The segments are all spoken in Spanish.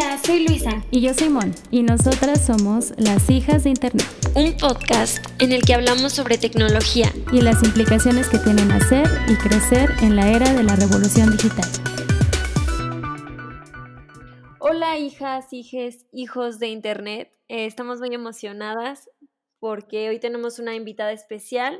Hola, soy Luisa. Y yo soy Mon. Y nosotras somos las hijas de Internet. Un podcast en el que hablamos sobre tecnología. Y las implicaciones que tienen hacer y crecer en la era de la revolución digital. Hola, hijas, hijes, hijos de Internet. Eh, estamos muy emocionadas porque hoy tenemos una invitada especial.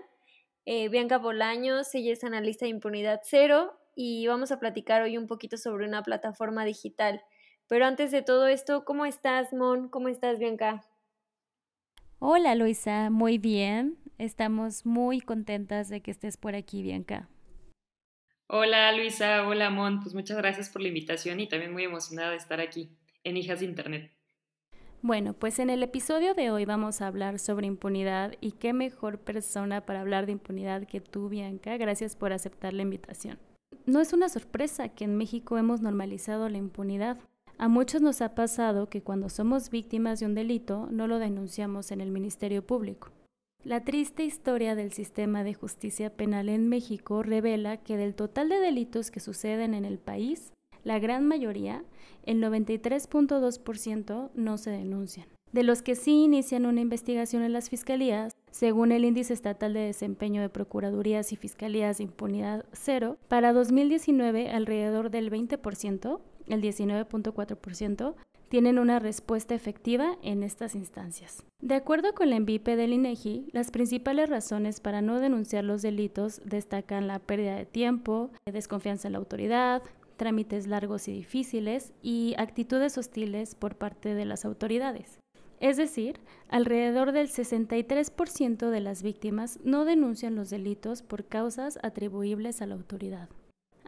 Eh, Bianca Bolaños, ella es analista de impunidad cero y vamos a platicar hoy un poquito sobre una plataforma digital pero antes de todo esto, ¿cómo estás, Mon? ¿Cómo estás, Bianca? Hola, Luisa, muy bien. Estamos muy contentas de que estés por aquí, Bianca. Hola, Luisa. Hola, Mon. Pues muchas gracias por la invitación y también muy emocionada de estar aquí en Hijas de Internet. Bueno, pues en el episodio de hoy vamos a hablar sobre impunidad y qué mejor persona para hablar de impunidad que tú, Bianca. Gracias por aceptar la invitación. No es una sorpresa que en México hemos normalizado la impunidad. A muchos nos ha pasado que cuando somos víctimas de un delito no lo denunciamos en el Ministerio Público. La triste historia del sistema de justicia penal en México revela que del total de delitos que suceden en el país, la gran mayoría, el 93.2%, no se denuncian. De los que sí inician una investigación en las fiscalías, según el Índice Estatal de Desempeño de Procuradurías y Fiscalías de Impunidad Cero, para 2019 alrededor del 20%, el 19.4%, tienen una respuesta efectiva en estas instancias. De acuerdo con la envipe del INEGI, las principales razones para no denunciar los delitos destacan la pérdida de tiempo, desconfianza en la autoridad, trámites largos y difíciles y actitudes hostiles por parte de las autoridades. Es decir, alrededor del 63% de las víctimas no denuncian los delitos por causas atribuibles a la autoridad.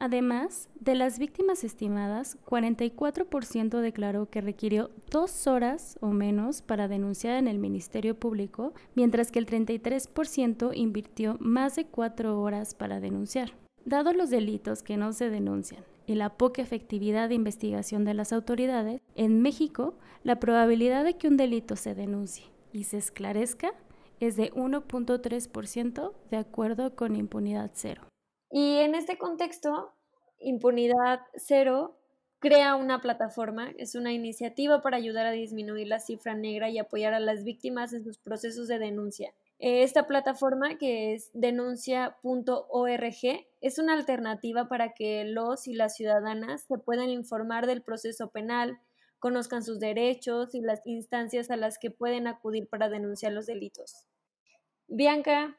Además, de las víctimas estimadas, 44% declaró que requirió dos horas o menos para denunciar en el Ministerio Público, mientras que el 33% invirtió más de cuatro horas para denunciar. Dado los delitos que no se denuncian y la poca efectividad de investigación de las autoridades, en México la probabilidad de que un delito se denuncie y se esclarezca es de 1.3% de acuerdo con Impunidad Cero. Y en este contexto, Impunidad Cero crea una plataforma, es una iniciativa para ayudar a disminuir la cifra negra y apoyar a las víctimas en sus procesos de denuncia. Esta plataforma, que es denuncia.org, es una alternativa para que los y las ciudadanas se puedan informar del proceso penal, conozcan sus derechos y las instancias a las que pueden acudir para denunciar los delitos. Bianca,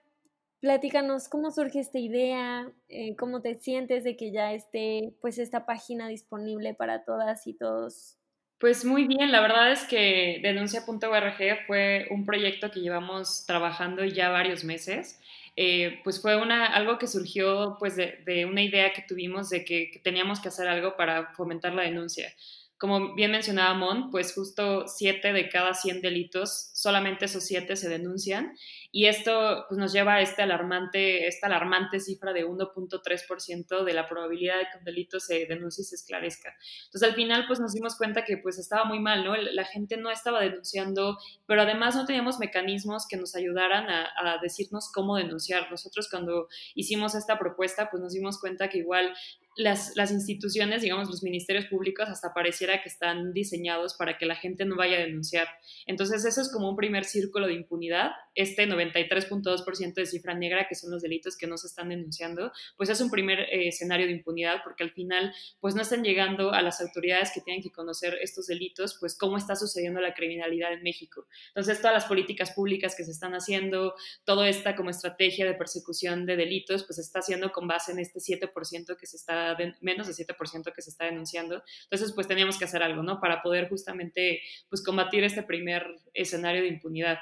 Platícanos cómo surge esta idea, eh, cómo te sientes de que ya esté pues esta página disponible para todas y todos. Pues muy bien, la verdad es que denuncia.org fue un proyecto que llevamos trabajando ya varios meses. Eh, pues fue una, algo que surgió pues de, una idea que tuvimos de que, que, teníamos que hacer algo para fomentar la denuncia. Como bien mencionaba Mon, pues justo 7 de cada 100 delitos, solamente esos 7 se denuncian y esto pues, nos lleva a este alarmante, esta alarmante cifra de 1.3% de la probabilidad de que un delito se denuncie y se esclarezca. Entonces al final pues nos dimos cuenta que pues estaba muy mal, ¿no? La gente no estaba denunciando, pero además no teníamos mecanismos que nos ayudaran a, a decirnos cómo denunciar. Nosotros cuando hicimos esta propuesta pues nos dimos cuenta que igual las, las, instituciones, digamos, los ministerios públicos, hasta pareciera que están diseñados para que la gente no vaya a denunciar. Entonces, eso es como un primer círculo de impunidad. Este 93.2% de cifra negra, que son los delitos que no se están denunciando, pues es un primer eh, escenario de impunidad, porque al final, pues no están llegando a las autoridades que tienen que conocer estos delitos, pues cómo está sucediendo la criminalidad en México. Entonces, todas las políticas públicas que se están haciendo, toda esta como estrategia de persecución de delitos, pues se está haciendo con base en este 7% que se está menos de 7% que se está denunciando. Entonces, pues teníamos que hacer algo, ¿no? Para poder justamente, pues, combatir este primer escenario de impunidad.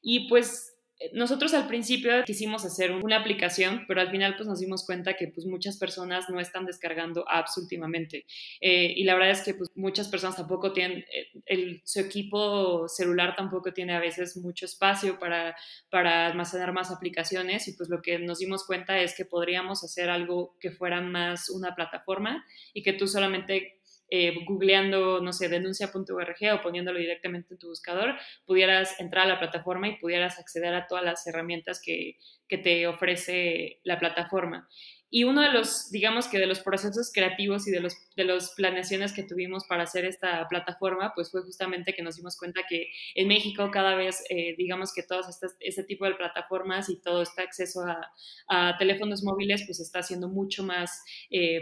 Y pues nosotros al principio quisimos hacer una aplicación, pero al final pues nos dimos cuenta que pues muchas personas no están descargando apps últimamente. Eh, y la verdad es que pues muchas personas tampoco tienen, eh, el, su equipo celular tampoco tiene a veces mucho espacio para, para almacenar más aplicaciones y pues lo que nos dimos cuenta es que podríamos hacer algo que fuera más una plataforma y que tú solamente eh, googleando, no sé, denuncia.org o poniéndolo directamente en tu buscador, pudieras entrar a la plataforma y pudieras acceder a todas las herramientas que, que te ofrece la plataforma. Y uno de los, digamos que de los procesos creativos y de los de las planeaciones que tuvimos para hacer esta plataforma, pues fue justamente que nos dimos cuenta que en México cada vez, eh, digamos que todos este, este, tipo de plataformas y todo este acceso a, teléfonos móviles, pues está siendo mucho más... Eh,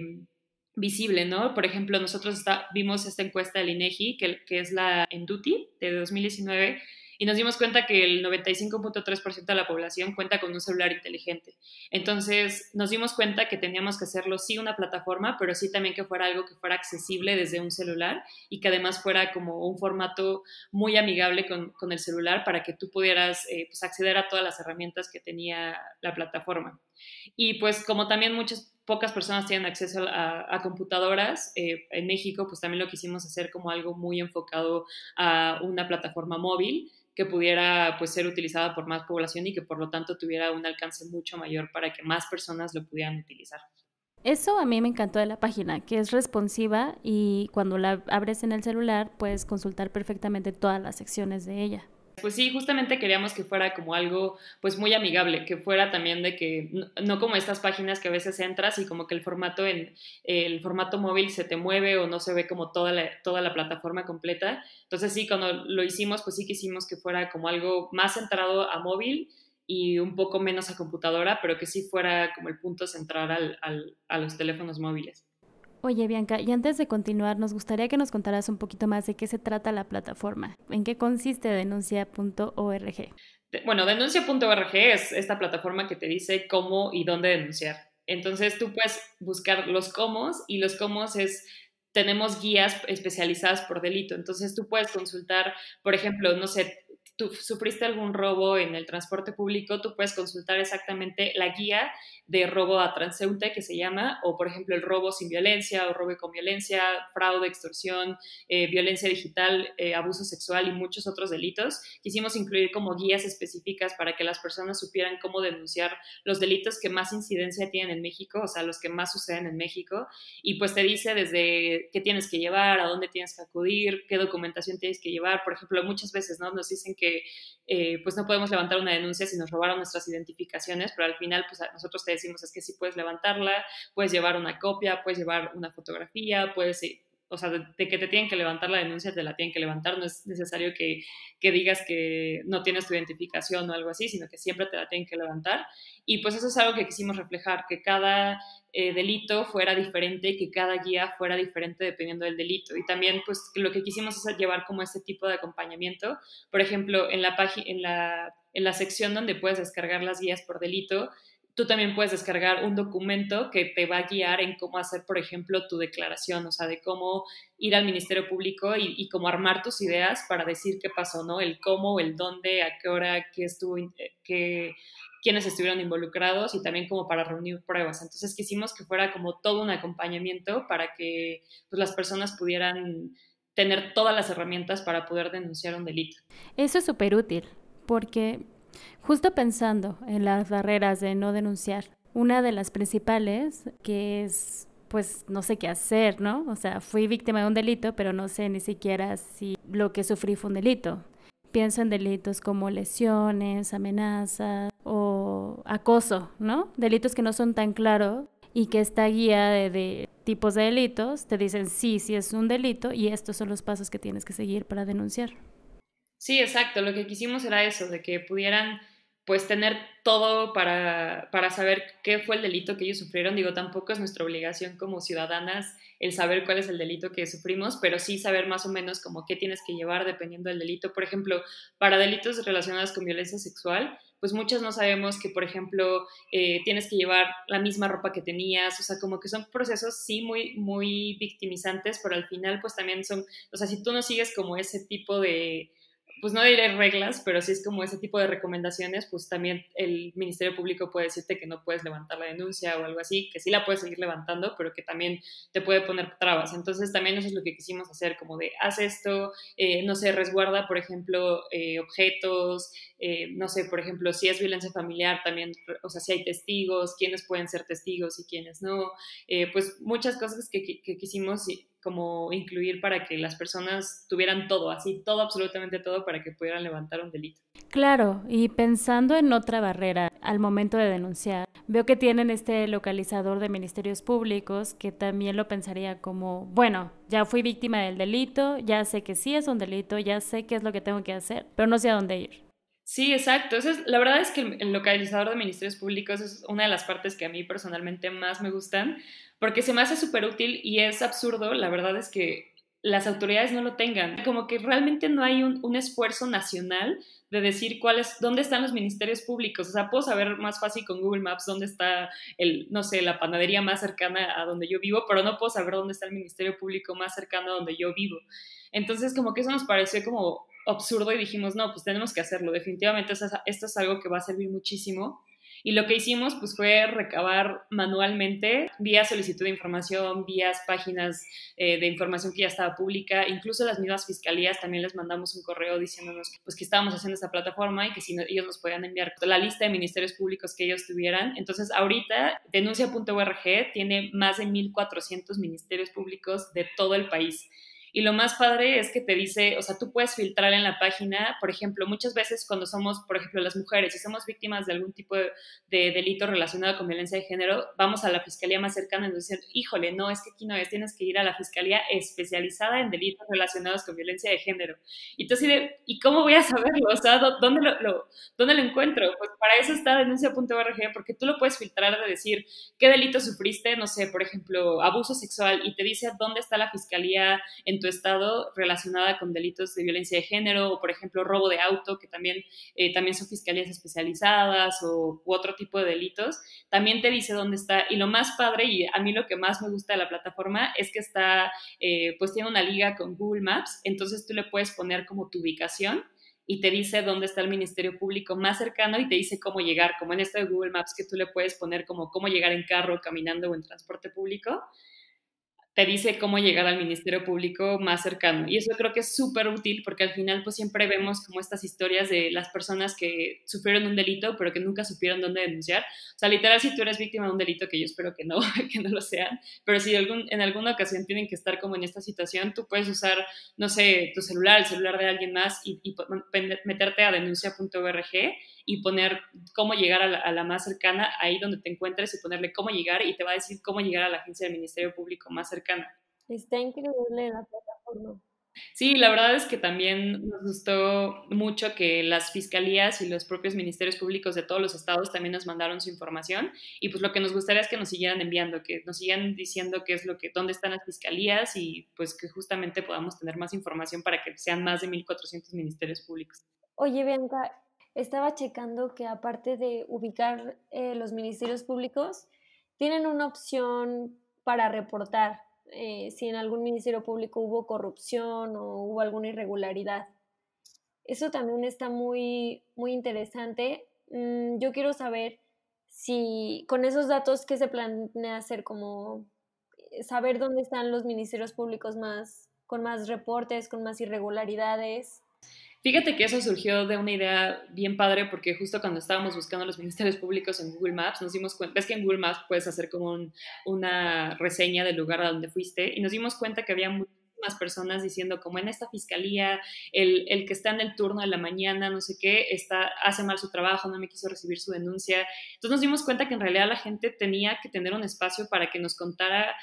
visible, ¿no? Por ejemplo, nosotros vimos esta encuesta del INEGI, que, que es la Enduti de 2019, y nos dimos cuenta que el 95.3% de la población cuenta con un celular inteligente. Entonces nos dimos cuenta que teníamos que hacerlo sí una plataforma, pero sí también que fuera algo que fuera accesible desde un celular y que además fuera como un formato muy amigable con, el celular para que tú pudieras eh, pues acceder a todas las herramientas que tenía la plataforma. Y pues como también muchas pocas personas tienen acceso a, computadoras. Eh, en México, pues también lo quisimos hacer como algo muy enfocado a una plataforma móvil que pudiera pues, ser utilizada por más población y que por lo tanto tuviera un alcance mucho mayor para que más personas lo pudieran utilizar. Eso a mí me encantó de la página, que es responsiva y cuando la abres en el celular puedes consultar perfectamente todas las secciones de ella. Pues sí, justamente queríamos que fuera como algo pues muy amigable, que fuera también de que no, como estas páginas que a veces entras y como que el formato en el formato móvil se te mueve o no se ve como toda la, toda la plataforma completa. Entonces sí, cuando lo hicimos pues sí quisimos que fuera como algo más centrado a móvil y un poco menos a computadora, pero que sí fuera como el punto central al, a los teléfonos móviles. Oye, Bianca, y antes de continuar, nos gustaría que nos contaras un poquito más de qué se trata la plataforma, en qué consiste denuncia.org. Bueno, denuncia.org es esta plataforma que te dice cómo y dónde denunciar. Entonces tú puedes buscar los cómo y los cómo es tenemos guías especializadas por delito. Entonces tú puedes consultar, por ejemplo, no sé, tú sufriste algún robo en el transporte público, tú puedes consultar exactamente la guía de robo a transeúnte que se llama, o por ejemplo el robo sin violencia o robo con violencia, fraude, extorsión, eh, violencia digital, eh, abuso sexual y muchos otros delitos. Quisimos incluir como guías específicas para que las personas supieran cómo denunciar los delitos que más incidencia tienen en México, o sea, los que más suceden en México, y pues te dice desde qué tienes que llevar, a dónde tienes que acudir, qué documentación tienes que llevar. Por ejemplo, muchas veces ¿no? nos dicen que eh, pues no podemos levantar una denuncia si nos robaron nuestras identificaciones, pero al final pues nosotros te decimos es que sí puedes levantarla, puedes llevar una copia, puedes llevar una fotografía, puedes o sea, de, que te tienen que levantar la denuncia, te la tienen que levantar, no es necesario que, que, digas que no tienes tu identificación o algo así, sino que siempre te la tienen que levantar. Y pues eso es algo que quisimos reflejar, que cada eh, delito fuera diferente, que cada guía fuera diferente dependiendo del delito. Y también pues lo que quisimos es llevar como este tipo de acompañamiento. Por ejemplo, en la, en la, en la sección donde puedes descargar las guías por delito, tú también puedes descargar un documento que te va a guiar en cómo hacer, por ejemplo, tu declaración, o sea, de cómo ir al Ministerio Público y, cómo armar tus ideas para decir qué pasó, ¿no? El cómo, el dónde, a qué hora, qué estuvo, eh, qué, quiénes estuvieron involucrados y también como para reunir pruebas. Entonces quisimos que fuera como todo un acompañamiento para que pues, las personas pudieran tener todas las herramientas para poder denunciar un delito. Eso es súper útil, porque Justo pensando en las barreras de no denunciar, una de las principales, que es, pues, no sé qué hacer, ¿no? O sea, fui víctima de un delito, pero no sé ni siquiera si lo que sufrí fue un delito. Pienso en delitos como lesiones, amenazas o acoso, ¿no? Delitos que no son tan claros y que esta guía de, de, tipos de delitos te dicen sí, sí es un delito y estos son los pasos que tienes que seguir para denunciar. Sí, exacto. Lo que quisimos era eso, de que pudieran pues tener todo para, para, saber qué fue el delito que ellos sufrieron. Digo, tampoco es nuestra obligación como ciudadanas el saber cuál es el delito que sufrimos, pero sí saber más o menos como qué tienes que llevar dependiendo del delito. Por ejemplo, para delitos relacionados con violencia sexual, pues muchos no sabemos que, por ejemplo, eh, tienes que llevar la misma ropa que tenías, o sea, como que son procesos sí muy, muy victimizantes, pero al final pues también son, o sea, si tú no sigues como ese tipo de pues no diré reglas, pero si es como ese tipo de recomendaciones, pues también el Ministerio Público puede decirte que no puedes levantar la denuncia o algo así, que sí la puedes seguir levantando, pero que también te puede poner trabas. Entonces también eso es lo que quisimos hacer, como de haz esto, eh, no sé, resguarda, por ejemplo, eh, objetos, eh, no sé, por ejemplo, si es violencia familiar, también, o sea, si hay testigos, quiénes pueden ser testigos y quiénes no, pues muchas cosas que, que, que quisimos como incluir para que las personas tuvieran todo, así todo, absolutamente todo, para que pudieran levantar un delito. Claro, y pensando en otra barrera al momento de denunciar, Veo que tienen este localizador de ministerios públicos que también lo pensaría como, bueno, ya fui víctima del delito, ya sé que sí es un delito, ya sé qué es lo que tengo que hacer, pero no sé a dónde ir. Sí, exacto. la verdad es que el, localizador de ministerios públicos es una de las partes que a mí personalmente más me gustan, porque se me hace súper útil y es absurdo. La verdad es que las autoridades no lo tengan. Como que realmente no hay un, esfuerzo nacional de decir cuáles, dónde están los ministerios públicos. O sea, puedo saber más fácil con Google Maps dónde está el, no sé, la panadería más cercana a donde yo vivo, pero no puedo saber dónde está el ministerio público más cercano a donde yo vivo. Entonces, como que eso nos pareció como absurdo y dijimos, no, pues tenemos que hacerlo. Definitivamente esto es algo que va a servir muchísimo. Y lo que hicimos pues fue recabar manualmente vía solicitud de información, vías páginas eh, de información que ya estaba pública, incluso las mismas fiscalías también les mandamos un correo diciéndonos pues que estábamos haciendo esta plataforma y que si ellos nos podían enviar la lista de ministerios públicos que ellos tuvieran. Entonces ahorita denuncia.org tiene más de 1.400 ministerios públicos de todo el país. Y lo más padre es que te dice, o sea, tú puedes filtrar en la página, por ejemplo, muchas veces cuando somos, por ejemplo, las mujeres, si somos víctimas de algún tipo de, delito relacionado con violencia de género, vamos a la fiscalía más cercana y nos dicen, híjole, no, es que aquí no es, tienes que ir a la fiscalía especializada en delitos relacionados con violencia de género. Y tú así de, ¿y cómo voy a saberlo? O sea, ¿dónde lo, dónde lo encuentro? Pues para eso está denuncia.org, porque tú lo puedes filtrar de decir qué delito sufriste, no sé, por ejemplo, abuso sexual, y te dice dónde está la fiscalía en tu estado relacionada con delitos de violencia de género o, por ejemplo, robo de auto, que también, eh, también son fiscalías especializadas o u otro tipo de delitos, también te dice dónde está. Y lo más padre, y a mí lo que más me gusta de la plataforma, es que está, eh, pues tiene una liga con Google Maps, entonces tú le puedes poner como tu ubicación y te dice dónde está el Ministerio Público más cercano y te dice cómo llegar, como en este de Google Maps que tú le puedes poner como cómo llegar en carro, caminando o en transporte público te dice cómo llegar al Ministerio Público más cercano. Y eso creo que es súper útil porque al final pues siempre vemos como estas historias de las personas que sufrieron un delito pero que nunca supieron dónde denunciar. O sea, literal, si tú eres víctima de un delito, que yo espero que no, que no lo sean, pero si algún, en alguna ocasión tienen que estar como en esta situación, tú puedes usar, no sé, tu celular, el celular de alguien más y, y meterte a denuncia.org y poner cómo llegar a la, más cercana ahí donde te encuentres y ponerle cómo llegar y te va a decir cómo llegar a la agencia del Ministerio Público más cercana. Está increíble la plataforma. Sí, la verdad es que también nos gustó mucho que las fiscalías y los propios ministerios públicos de todos los estados también nos mandaron su información y pues lo que nos gustaría es que nos siguieran enviando, que nos sigan diciendo qué es lo que, dónde están las fiscalías y pues que justamente podamos tener más información para que sean más de 1.400 ministerios públicos. Oye, Bianca, estaba checando que aparte de ubicar eh, los ministerios públicos, tienen una opción para reportar eh, si en algún ministerio público hubo corrupción o hubo alguna irregularidad. Eso también está muy, muy interesante. Mm, yo quiero saber si con esos datos, ¿qué se planea hacer? Como eh, saber dónde están los ministerios públicos más, con más reportes, con más irregularidades. Fíjate que eso surgió de una idea bien padre porque justo cuando estábamos buscando los ministerios públicos en Google Maps nos dimos cuenta, ves que en Google Maps puedes hacer como una reseña del lugar a donde fuiste y nos dimos cuenta que había muchísimas personas diciendo como en esta fiscalía el, el, que está en el turno de la mañana, no sé qué, está, hace mal su trabajo, no me quiso recibir su denuncia. Entonces nos dimos cuenta que en realidad la gente tenía que tener un espacio para que nos contara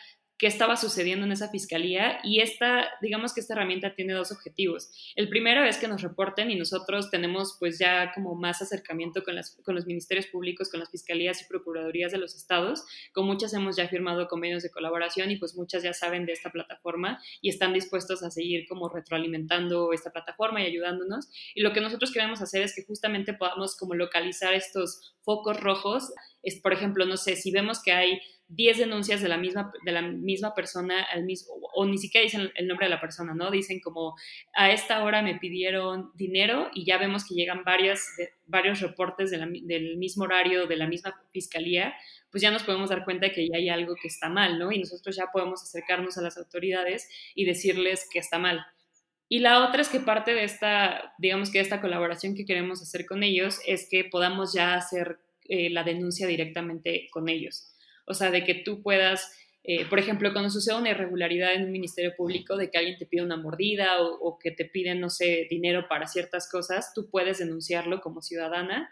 qué estaba sucediendo en esa fiscalía y esta, digamos que esta herramienta tiene dos objetivos. El primero es que nos reporten y nosotros tenemos pues ya como más acercamiento con, las, con los ministerios públicos, con las fiscalías y procuradurías de los estados. Con muchas hemos ya firmado convenios de colaboración y pues muchas ya saben de esta plataforma y están dispuestos a seguir como retroalimentando esta plataforma y ayudándonos. Y lo que nosotros queremos hacer es que justamente podamos como localizar estos focos rojos. Es, por ejemplo, no sé, si vemos que hay 10 denuncias de la misma, de la misma persona al mismo, o ni siquiera dicen el nombre de la persona, ¿no? Dicen como, a esta hora me pidieron dinero y ya vemos que llegan varias, varios reportes del mismo horario, de la misma fiscalía, pues ya nos podemos dar cuenta que ya hay algo que está mal, ¿no? Y nosotros ya podemos acercarnos a las autoridades y decirles que está mal. Y la otra es que parte de esta, digamos que esta colaboración que queremos hacer con ellos es que podamos ya hacer eh, la denuncia directamente con ellos. O sea, de que tú puedas, eh, por ejemplo, cuando sucede una irregularidad en un ministerio público, de que alguien te pide una mordida o, que te piden, no sé, dinero para ciertas cosas, tú puedes denunciarlo como ciudadana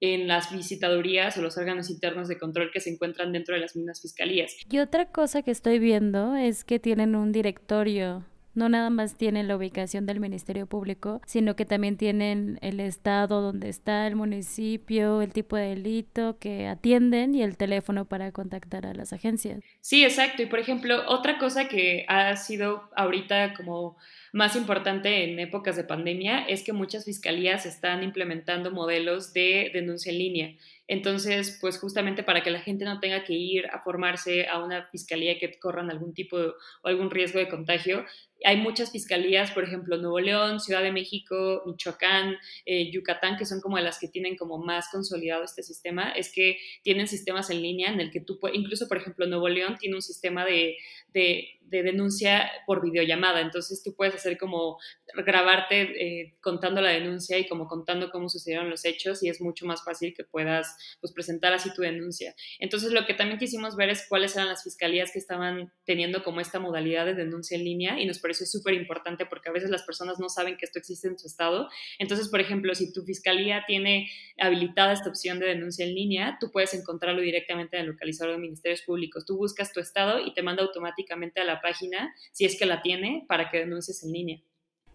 en las visitadurías o los órganos internos de control que se encuentran dentro de las mismas fiscalías. Y otra cosa que estoy viendo es que tienen un directorio no nada más tienen la ubicación del Ministerio Público, sino que también tienen el estado donde está el municipio, el tipo de delito que atienden y el teléfono para contactar a las agencias. Sí, exacto. Y por ejemplo, otra cosa que ha sido ahorita como más importante en épocas de pandemia es que muchas fiscalías están implementando modelos de denuncia en línea. Entonces, pues justamente para que la gente no tenga que ir a formarse a una fiscalía que corran algún tipo o algún riesgo de contagio, hay muchas fiscalías, por ejemplo, Nuevo León, Ciudad de México, Michoacán, eh, Yucatán, que son como las que tienen como más consolidado este sistema, es que tienen sistemas en línea en el que tú incluso, por ejemplo, Nuevo León tiene un sistema de, de, denuncia por videollamada, entonces tú puedes hacer como grabarte eh, contando la denuncia y como contando cómo sucedieron los hechos y es mucho más fácil que puedas pues presentar así tu denuncia. Entonces lo que también quisimos ver es cuáles eran las fiscalías que estaban teniendo como esta modalidad de denuncia en línea y nos es súper importante porque a veces las personas no saben que esto existe en su estado. Entonces, por ejemplo, si tu fiscalía tiene habilitada esta opción de denuncia en línea, tú puedes encontrarlo directamente en el localizador de ministerios públicos. Tú buscas tu estado y te manda automáticamente a la página, si es que la tiene, para que denuncies en línea.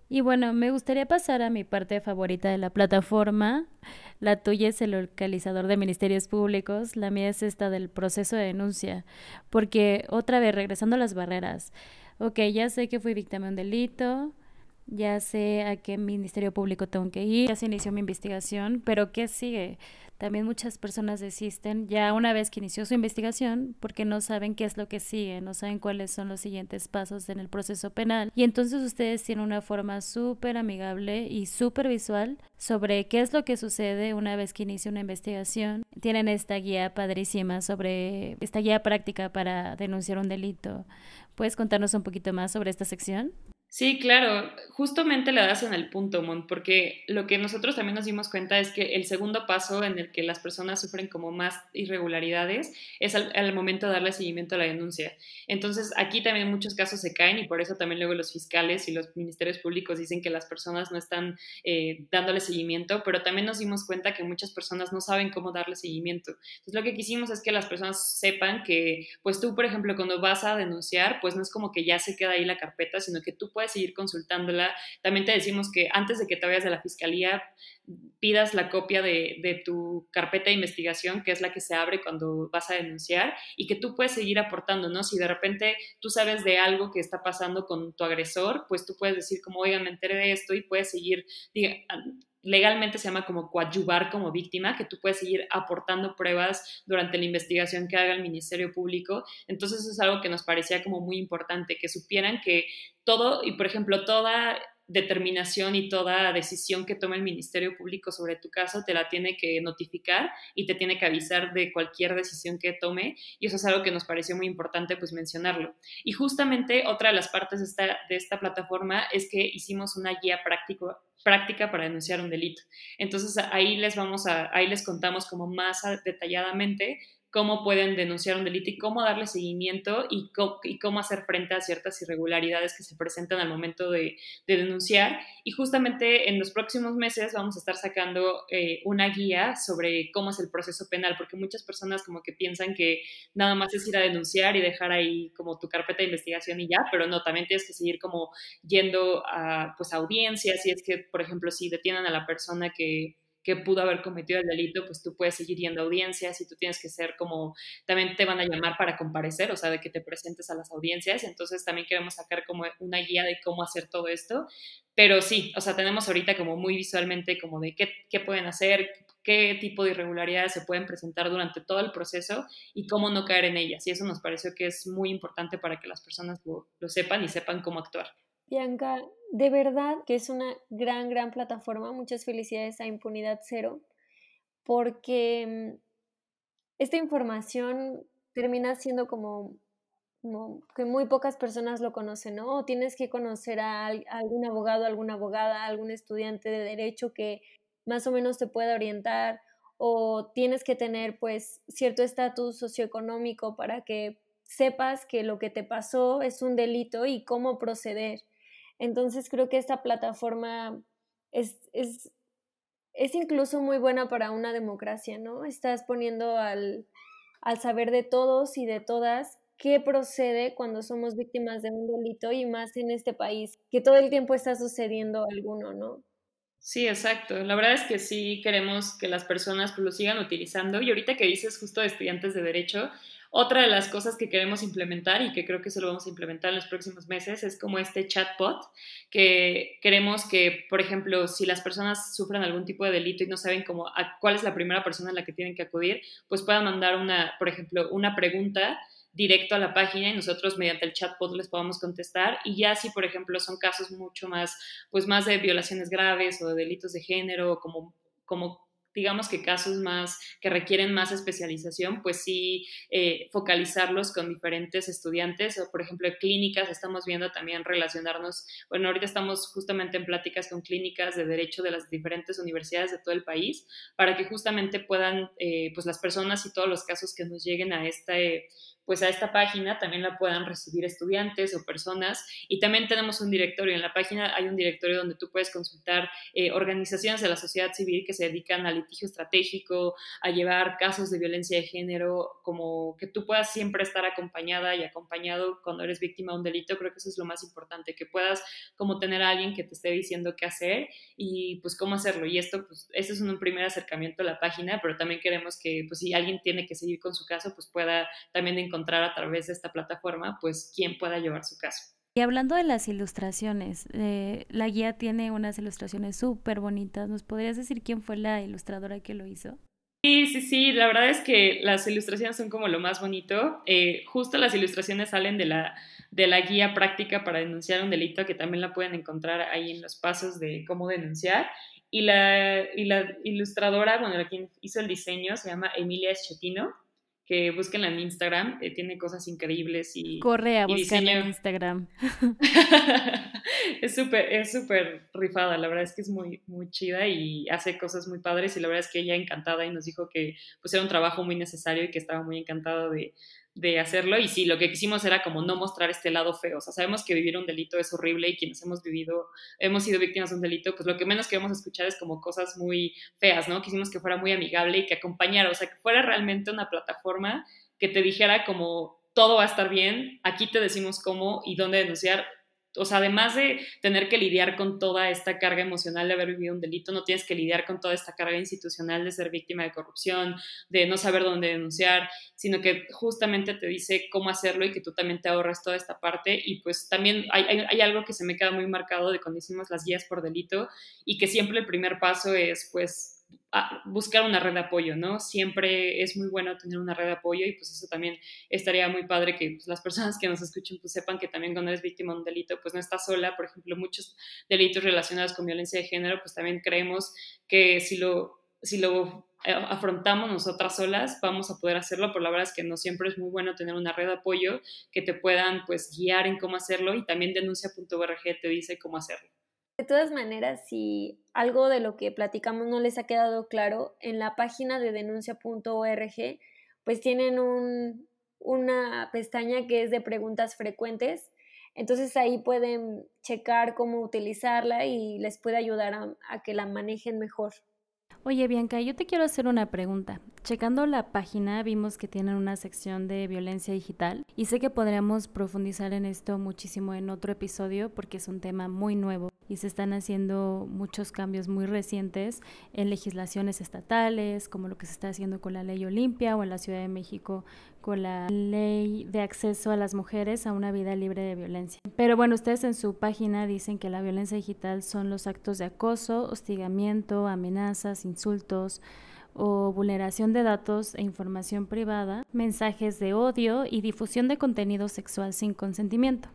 Y bueno, me gustaría pasar a mi parte favorita de la plataforma. La tuya es el localizador de ministerios públicos, la mía es esta del proceso de denuncia, porque otra vez, regresando a las barreras, ok, ya sé que fui víctima de un delito, ya sé a qué ministerio público tengo que ir, ya se inició mi investigación, pero ¿qué sigue? También muchas personas desisten ya una vez que inició su investigación porque no saben qué es lo que sigue, no saben cuáles son los siguientes pasos en el proceso penal. Y entonces ustedes tienen una forma súper amigable y súper visual sobre qué es lo que sucede una vez que inicia una investigación. Tienen esta guía padrísima sobre esta guía práctica para denunciar un delito. ¿Puedes contarnos un poquito más sobre esta sección? Sí, claro, justamente le das en el punto, Mon, porque lo que nosotros también nos dimos cuenta es que el segundo paso en el que las personas sufren como más irregularidades es al, momento de darle seguimiento a la denuncia. Entonces, aquí también muchos casos se caen y por eso también luego los fiscales y los ministerios públicos dicen que las personas no están eh, dándole seguimiento, pero también nos dimos cuenta que muchas personas no saben cómo darle seguimiento. Entonces, lo que quisimos es que las personas sepan que, pues tú, por ejemplo, cuando vas a denunciar, pues no es como que ya se queda ahí la carpeta, sino que tú puedes seguir consultándola. También te decimos que antes de que te vayas de la fiscalía, pidas la copia de, de, tu carpeta de investigación, que es la que se abre cuando vas a denunciar, y que tú puedes seguir aportando, ¿no? Si de repente tú sabes de algo que está pasando con tu agresor, pues tú puedes decir como, oigan, me enteré de esto y puedes seguir, diga, legalmente se llama como coadyuvar como víctima, que tú puedes seguir aportando pruebas durante la investigación que haga el Ministerio Público. Entonces es algo que nos parecía como muy importante, que supieran que todo, y por ejemplo, toda determinación y toda decisión que tome el Ministerio Público sobre tu caso te la tiene que notificar y te tiene que avisar de cualquier decisión que tome y eso es algo que nos pareció muy importante pues mencionarlo. Y justamente otra de las partes de esta, de esta plataforma es que hicimos una guía práctico, práctica para denunciar un delito. Entonces ahí les vamos a, ahí les contamos como más detalladamente cómo pueden denunciar un delito y cómo darle seguimiento y, cómo hacer frente a ciertas irregularidades que se presentan al momento de, denunciar. Y justamente en los próximos meses vamos a estar sacando eh, una guía sobre cómo es el proceso penal, porque muchas personas como que piensan que nada más es ir a denunciar y dejar ahí como tu carpeta de investigación y ya, pero no, también tienes que seguir como yendo a pues audiencias, y es que, por ejemplo, si detienen a la persona que que pudo haber cometido el delito, pues tú puedes seguir yendo a audiencias y tú tienes que ser como, también te van a llamar para comparecer, o sea, de que te presentes a las audiencias, entonces también queremos sacar como una guía de cómo hacer todo esto, pero sí, o sea, tenemos ahorita como muy visualmente como de qué, qué pueden hacer, qué tipo de irregularidades se pueden presentar durante todo el proceso y cómo no caer en ellas. Y eso nos pareció que es muy importante para que las personas lo, lo sepan y sepan cómo actuar. Bianca, de verdad que es una gran, gran plataforma. Muchas felicidades a Impunidad Cero, porque mm, esta información termina siendo como, que muy pocas personas lo conocen, ¿no? O tienes que conocer a, algún abogado, alguna abogada, algún estudiante de derecho que más o menos te pueda orientar, o tienes que tener pues cierto estatus socioeconómico para que sepas que lo que te pasó es un delito y cómo proceder. Entonces creo que esta plataforma es, es incluso muy buena para una democracia, ¿no? Estás poniendo al, al saber de todos y de todas qué procede cuando somos víctimas de un delito y más en este país, que todo el tiempo está sucediendo alguno, ¿no? Sí, exacto. La verdad es que sí queremos que las personas pues, lo sigan utilizando. Y ahorita que dices justo de estudiantes de derecho, otra de las cosas que queremos implementar y que creo que se lo vamos a implementar en los próximos meses es como este chatbot, que queremos que, por ejemplo, si las personas sufren algún tipo de delito y no saben cómo, cuál es la primera persona a la que tienen que acudir, pues puedan mandar una, por ejemplo, una pregunta directo a la página y nosotros mediante el chatbot les podamos contestar. Y ya si por ejemplo son casos mucho más pues más de violaciones graves o de delitos de género como como digamos que casos más que requieren más especialización, pues sí eh, focalizarlos con diferentes estudiantes o por ejemplo clínicas, estamos viendo también relacionarnos, bueno, ahorita estamos justamente en pláticas con clínicas de derecho de las diferentes universidades de todo el país para que justamente puedan, eh, pues las personas y todos los casos que nos lleguen a este pues a esta página también la puedan recibir estudiantes o personas. Y también tenemos un directorio. En la página hay un directorio donde tú puedes consultar eh, organizaciones de la sociedad civil que se dedican al litigio estratégico, a llevar casos de violencia de género, como que tú puedas siempre estar acompañada y acompañado cuando eres víctima de un delito. Creo que eso es lo más importante, que puedas como tener a alguien que te esté diciendo qué hacer y pues cómo hacerlo. Y esto, pues, este es un primer acercamiento a la página, pero también queremos que, pues, si alguien tiene que seguir con su caso, pues pueda también encontrar encontrar a través de esta plataforma, pues quien pueda llevar su caso. Y hablando de las ilustraciones, eh, la guía tiene unas ilustraciones súper bonitas. ¿Nos podrías decir quién fue la ilustradora que lo hizo? Sí, sí, sí, la verdad es que las ilustraciones son como lo más bonito. Eh, justo las ilustraciones salen de la, de la guía práctica para denunciar un delito, que también la pueden encontrar ahí en los pasos de cómo denunciar. Y la, y la ilustradora, bueno, la quien hizo el diseño se llama Emilia Eschetino que búsquenla en Instagram, eh, tiene cosas increíbles y... Corre a buscarla en Instagram. es súper es súper rifada, la verdad es que es muy, muy chida y hace cosas muy padres y la verdad es que ella encantada y nos dijo que pues era un trabajo muy necesario y que estaba muy encantada de, de hacerlo y sí, lo que quisimos era como no mostrar este lado feo, o sea, sabemos que vivir un delito es horrible y quienes hemos vivido, hemos sido víctimas de un delito, pues lo que menos queremos escuchar es como cosas muy feas, ¿no? Quisimos que fuera muy amigable y que acompañara, o sea, que fuera realmente una plataforma que te dijera como todo va a estar bien, aquí te decimos cómo y dónde denunciar, o sea, además de tener que lidiar con toda esta carga emocional de haber vivido un delito, no tienes que lidiar con toda esta carga institucional de ser víctima de corrupción, de no saber dónde denunciar, sino que justamente te dice cómo hacerlo y que tú también te ahorras toda esta parte. Y pues también hay, hay, algo que se me queda muy marcado de cuando hicimos las guías por delito y que siempre el primer paso es pues buscar una red de apoyo, ¿no? Siempre es muy bueno tener una red de apoyo y pues eso también estaría muy padre que pues, las personas que nos escuchen pues sepan que también cuando eres víctima de un delito pues no estás sola, por ejemplo, muchos delitos relacionados con violencia de género pues también creemos que si lo, si lo eh, afrontamos nosotras solas vamos a poder hacerlo, pero la verdad es que no siempre es muy bueno tener una red de apoyo que te puedan pues guiar en cómo hacerlo y también denuncia.org te dice cómo hacerlo. De todas maneras, si algo de lo que platicamos no les ha quedado claro, en la página de denuncia.org, pues tienen un, una pestaña que es de preguntas frecuentes. Entonces ahí pueden checar cómo utilizarla y les puede ayudar a, a que la manejen mejor. Oye, Bianca, yo te quiero hacer una pregunta. Checando la página vimos que tienen una sección de violencia digital y sé que podríamos profundizar en esto muchísimo en otro episodio porque es un tema muy nuevo y se están haciendo muchos cambios muy recientes en legislaciones estatales, como lo que se está haciendo con la ley Olimpia o en la Ciudad de México la ley de acceso a las mujeres a una vida libre de violencia. Pero bueno, ustedes en su página dicen que la violencia digital son los actos de acoso, hostigamiento, amenazas, insultos o vulneración de datos e información privada, mensajes de odio y difusión de contenido sexual sin consentimiento.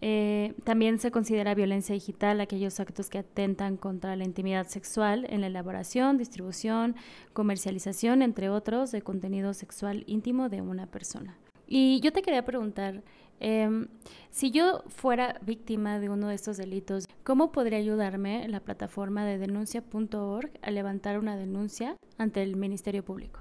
Eh, también se considera violencia digital aquellos actos que atentan contra la intimidad sexual en la elaboración, distribución, comercialización, entre otros, de contenido sexual íntimo de una persona. Y yo te quería preguntar, em, si yo fuera víctima de uno de estos delitos, ¿cómo podría ayudarme la plataforma de denuncia.org a levantar una denuncia ante el Ministerio Público?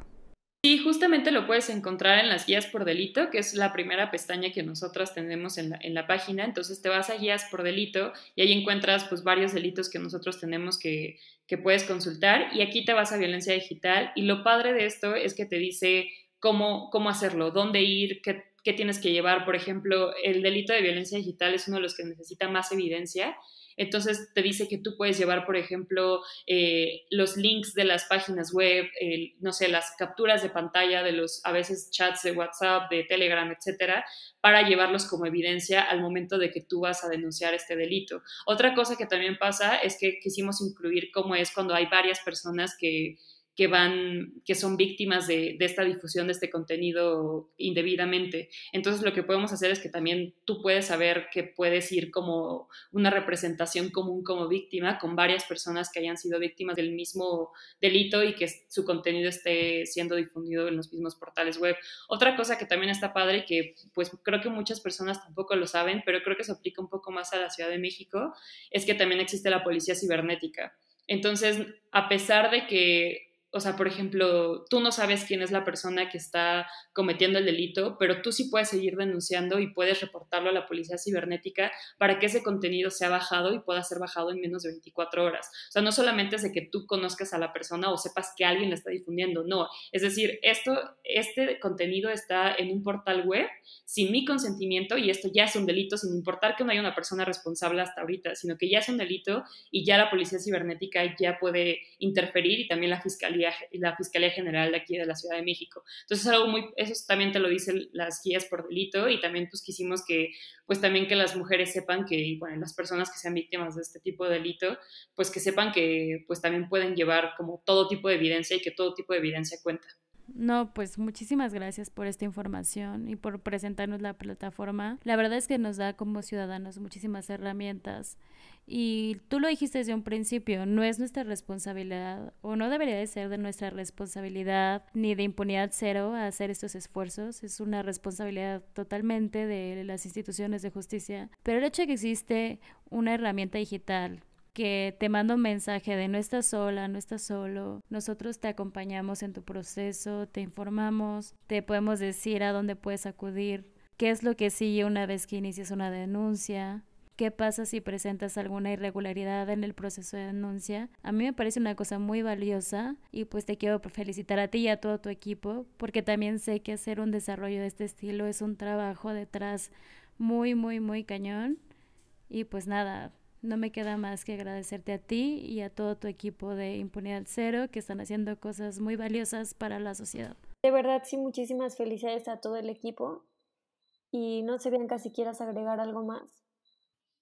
Sí, justamente lo puedes encontrar en las guías por delito, que es la primera pestaña que nosotras tenemos en la, página. Entonces te vas a guías por delito y ahí encuentras pues varios delitos que nosotros tenemos que, que puedes consultar y aquí te vas a violencia digital y lo padre de esto es que te dice cómo, cómo hacerlo, dónde ir, qué, qué tienes que llevar. Por ejemplo, el delito de violencia digital es uno de los que necesita más evidencia entonces te dice que tú puedes llevar, por ejemplo, eh, los links de las páginas web, no sé, las capturas de pantalla de los a veces chats de WhatsApp, de Telegram, etcétera, para llevarlos como evidencia al momento de que tú vas a denunciar este delito. Otra cosa que también pasa es que quisimos incluir cómo es cuando hay varias personas que que van, que son víctimas de, esta difusión de este contenido indebidamente. Entonces lo que podemos hacer es que también tú puedes saber que puedes ir como una representación común como víctima con varias personas que hayan sido víctimas del mismo delito y que su contenido esté siendo difundido en los mismos portales web. Otra cosa que también está padre y que pues creo que muchas personas tampoco lo saben, pero creo que se aplica un poco más a la Ciudad de México, es que también existe la policía cibernética. Entonces, a pesar de que o sea, por ejemplo, tú no sabes quién es la persona que está cometiendo el delito, pero tú sí puedes seguir denunciando y puedes reportarlo a la policía cibernética para que ese contenido sea bajado y pueda ser bajado en menos de 24 horas. O sea, no solamente es de que tú conozcas a la persona o sepas que alguien la está difundiendo, no. Es decir, esto, este contenido está en un portal web sin mi consentimiento y esto ya es un delito sin importar que no haya una persona responsable hasta ahorita, sino que ya es un delito y ya la policía cibernética ya puede interferir y también la fiscalía la Fiscalía General de aquí de la Ciudad de México. Entonces, algo muy, eso también te lo dicen las guías por delito y también pues quisimos que, pues también que las mujeres sepan que, bueno, las personas que sean víctimas de este tipo de delito, pues que sepan que pues también pueden llevar como todo tipo de evidencia y que todo tipo de evidencia cuenta. No, pues muchísimas gracias por esta información y por presentarnos la plataforma. La verdad es que nos da como ciudadanos muchísimas herramientas y tú lo dijiste desde un principio, no es nuestra responsabilidad o no debería de ser de nuestra responsabilidad ni de impunidad cero hacer estos esfuerzos, es una responsabilidad totalmente de las instituciones de justicia. Pero el hecho de que existe una herramienta digital que te manda un mensaje de no estás sola, no estás solo, nosotros te acompañamos en tu proceso, te informamos, te podemos decir a dónde puedes acudir, qué es lo que sigue una vez que inicias una denuncia, qué pasa si presentas alguna irregularidad en el proceso de denuncia. A mí me parece una cosa muy valiosa y pues te quiero felicitar a ti y a todo tu equipo porque también sé que hacer un desarrollo de este estilo es un trabajo detrás muy, muy, muy cañón. Y pues nada, no me queda más que agradecerte a ti y a todo tu equipo de Impunidad Cero que están haciendo cosas muy valiosas para la sociedad. De verdad, sí, muchísimas felicidades a todo el equipo. Y no sé, Bianca, si quieras agregar algo más.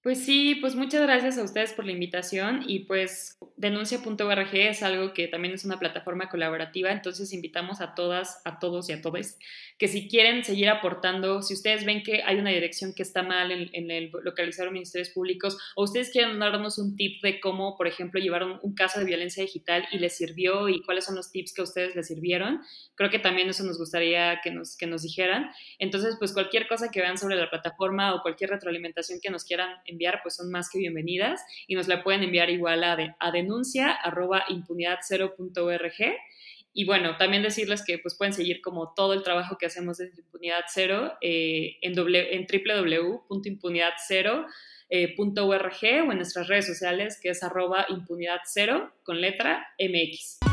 Pues sí, pues muchas gracias a ustedes por la invitación y pues denuncia.org es algo que también es una plataforma colaborativa, entonces invitamos a todas, a todos y a todos que si quieren seguir aportando, si ustedes ven que hay una dirección que está mal en, el localizar ministerios públicos o ustedes quieren darnos un tip de cómo, por ejemplo, llevar un, caso de violencia digital y les sirvió y cuáles son los tips que a ustedes les sirvieron, creo que también eso nos gustaría que nos, que nos dijeran. Entonces, pues cualquier cosa que vean sobre la plataforma o cualquier retroalimentación que nos quieran enviar, pues son más que bienvenidas y nos la pueden enviar igual a, de, a denuncia arroba impunidad0.org. Y bueno, también decirles que pues pueden seguir como todo el trabajo que hacemos desde Impunidad Cero eh, en, en www.impunidad0.org eh, o en nuestras redes sociales que es arroba impunidad cero con letra MX.